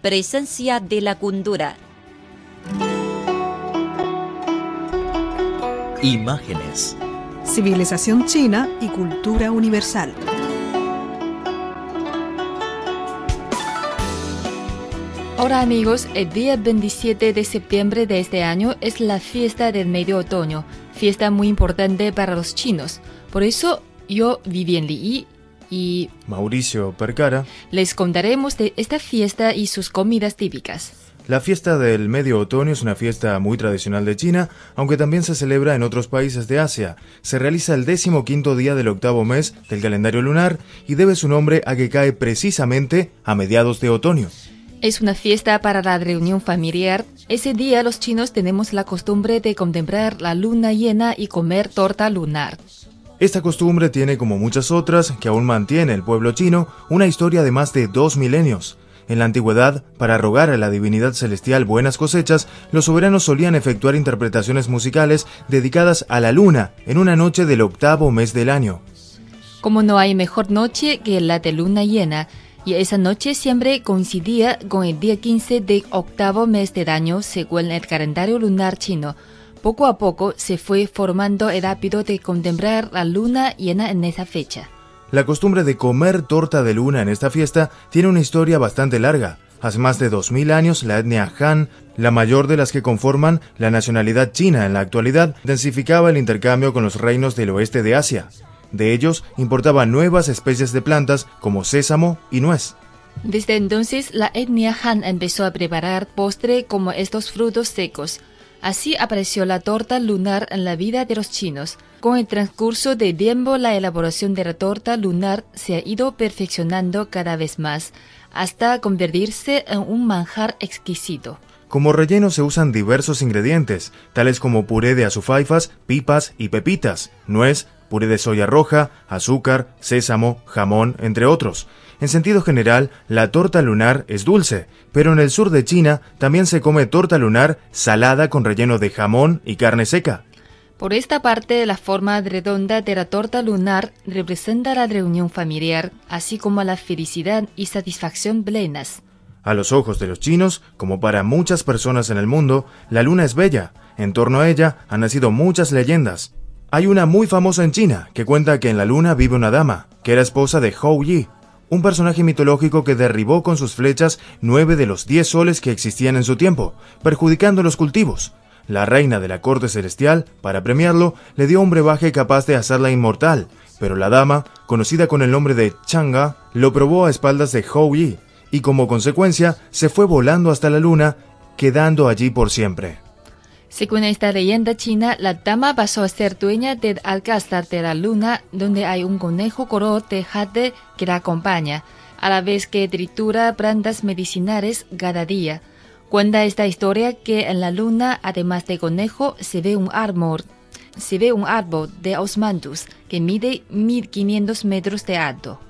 Presencia de la cultura. Imágenes. Civilización china y cultura universal. Hola amigos, el día 27 de septiembre de este año es la fiesta del medio otoño, fiesta muy importante para los chinos. Por eso yo, Vivian Li y Mauricio Percara. les contaremos de esta fiesta y sus comidas típicas. La fiesta del medio otoño es una fiesta muy tradicional de China, aunque también se celebra en otros países de Asia. Se realiza el décimo quinto día del octavo mes del calendario lunar y debe su nombre a que cae precisamente a mediados de otoño. Es una fiesta para la reunión familiar. Ese día los chinos tenemos la costumbre de contemplar la luna llena y comer torta lunar. Esta costumbre tiene, como muchas otras que aún mantiene el pueblo chino, una historia de más de dos milenios. En la antigüedad, para rogar a la divinidad celestial buenas cosechas, los soberanos solían efectuar interpretaciones musicales dedicadas a la luna en una noche del octavo mes del año. Como no hay mejor noche que la de luna llena, y esa noche siempre coincidía con el día 15 de octavo mes del año según el calendario lunar chino. Poco a poco se fue formando el hábito de contemplar la luna llena en esa fecha. La costumbre de comer torta de luna en esta fiesta tiene una historia bastante larga. Hace más de 2000 años, la etnia Han, la mayor de las que conforman la nacionalidad china en la actualidad, intensificaba el intercambio con los reinos del oeste de Asia. De ellos importaba nuevas especies de plantas como sésamo y nuez. Desde entonces, la etnia Han empezó a preparar postre como estos frutos secos. Así apareció la torta lunar en la vida de los chinos. Con el transcurso del tiempo, la elaboración de la torta lunar se ha ido perfeccionando cada vez más, hasta convertirse en un manjar exquisito. Como relleno se usan diversos ingredientes, tales como puré de azufaifas, pipas y pepitas, nuez, puré de soya roja, azúcar, sésamo, jamón, entre otros. En sentido general, la torta lunar es dulce, pero en el sur de China también se come torta lunar salada con relleno de jamón y carne seca. Por esta parte, la forma redonda de la torta lunar representa la reunión familiar, así como la felicidad y satisfacción plenas. A los ojos de los chinos, como para muchas personas en el mundo, la luna es bella. En torno a ella han nacido muchas leyendas. Hay una muy famosa en China que cuenta que en la luna vive una dama, que era esposa de Hou Yi, un personaje mitológico que derribó con sus flechas nueve de los diez soles que existían en su tiempo, perjudicando los cultivos. La reina de la corte celestial, para premiarlo, le dio un brebaje capaz de hacerla inmortal, pero la dama, conocida con el nombre de Changa, lo probó a espaldas de Hou Yi, y como consecuencia se fue volando hasta la luna, quedando allí por siempre. Según esta leyenda china, la dama pasó a ser dueña del alcázar de la luna, donde hay un conejo color de jade que la acompaña, a la vez que tritura plantas medicinales cada día. Cuenta esta historia que en la luna, además de conejo, se ve un árbol, se ve un árbol de osmanthus que mide 1500 metros de alto.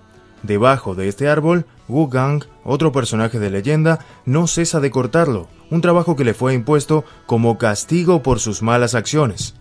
Debajo de este árbol, Wu Gang, otro personaje de leyenda, no cesa de cortarlo, un trabajo que le fue impuesto como castigo por sus malas acciones.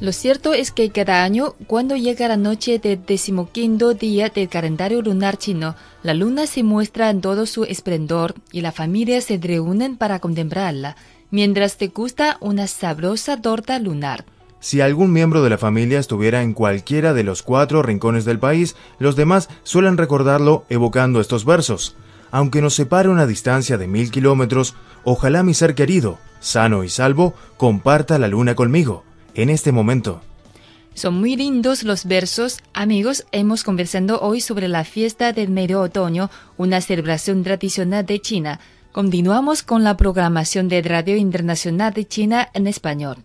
Lo cierto es que cada año, cuando llega la noche del decimoquinto día del calendario lunar chino, la luna se muestra en todo su esplendor y la familia se reúnen para contemplarla, mientras te gusta una sabrosa torta lunar. Si algún miembro de la familia estuviera en cualquiera de los cuatro rincones del país, los demás suelen recordarlo evocando estos versos. Aunque nos separe una distancia de mil kilómetros, ojalá mi ser querido, sano y salvo, comparta la luna conmigo, en este momento. Son muy lindos los versos. Amigos, hemos conversado hoy sobre la fiesta del medio otoño, una celebración tradicional de China. Continuamos con la programación de Radio Internacional de China en español.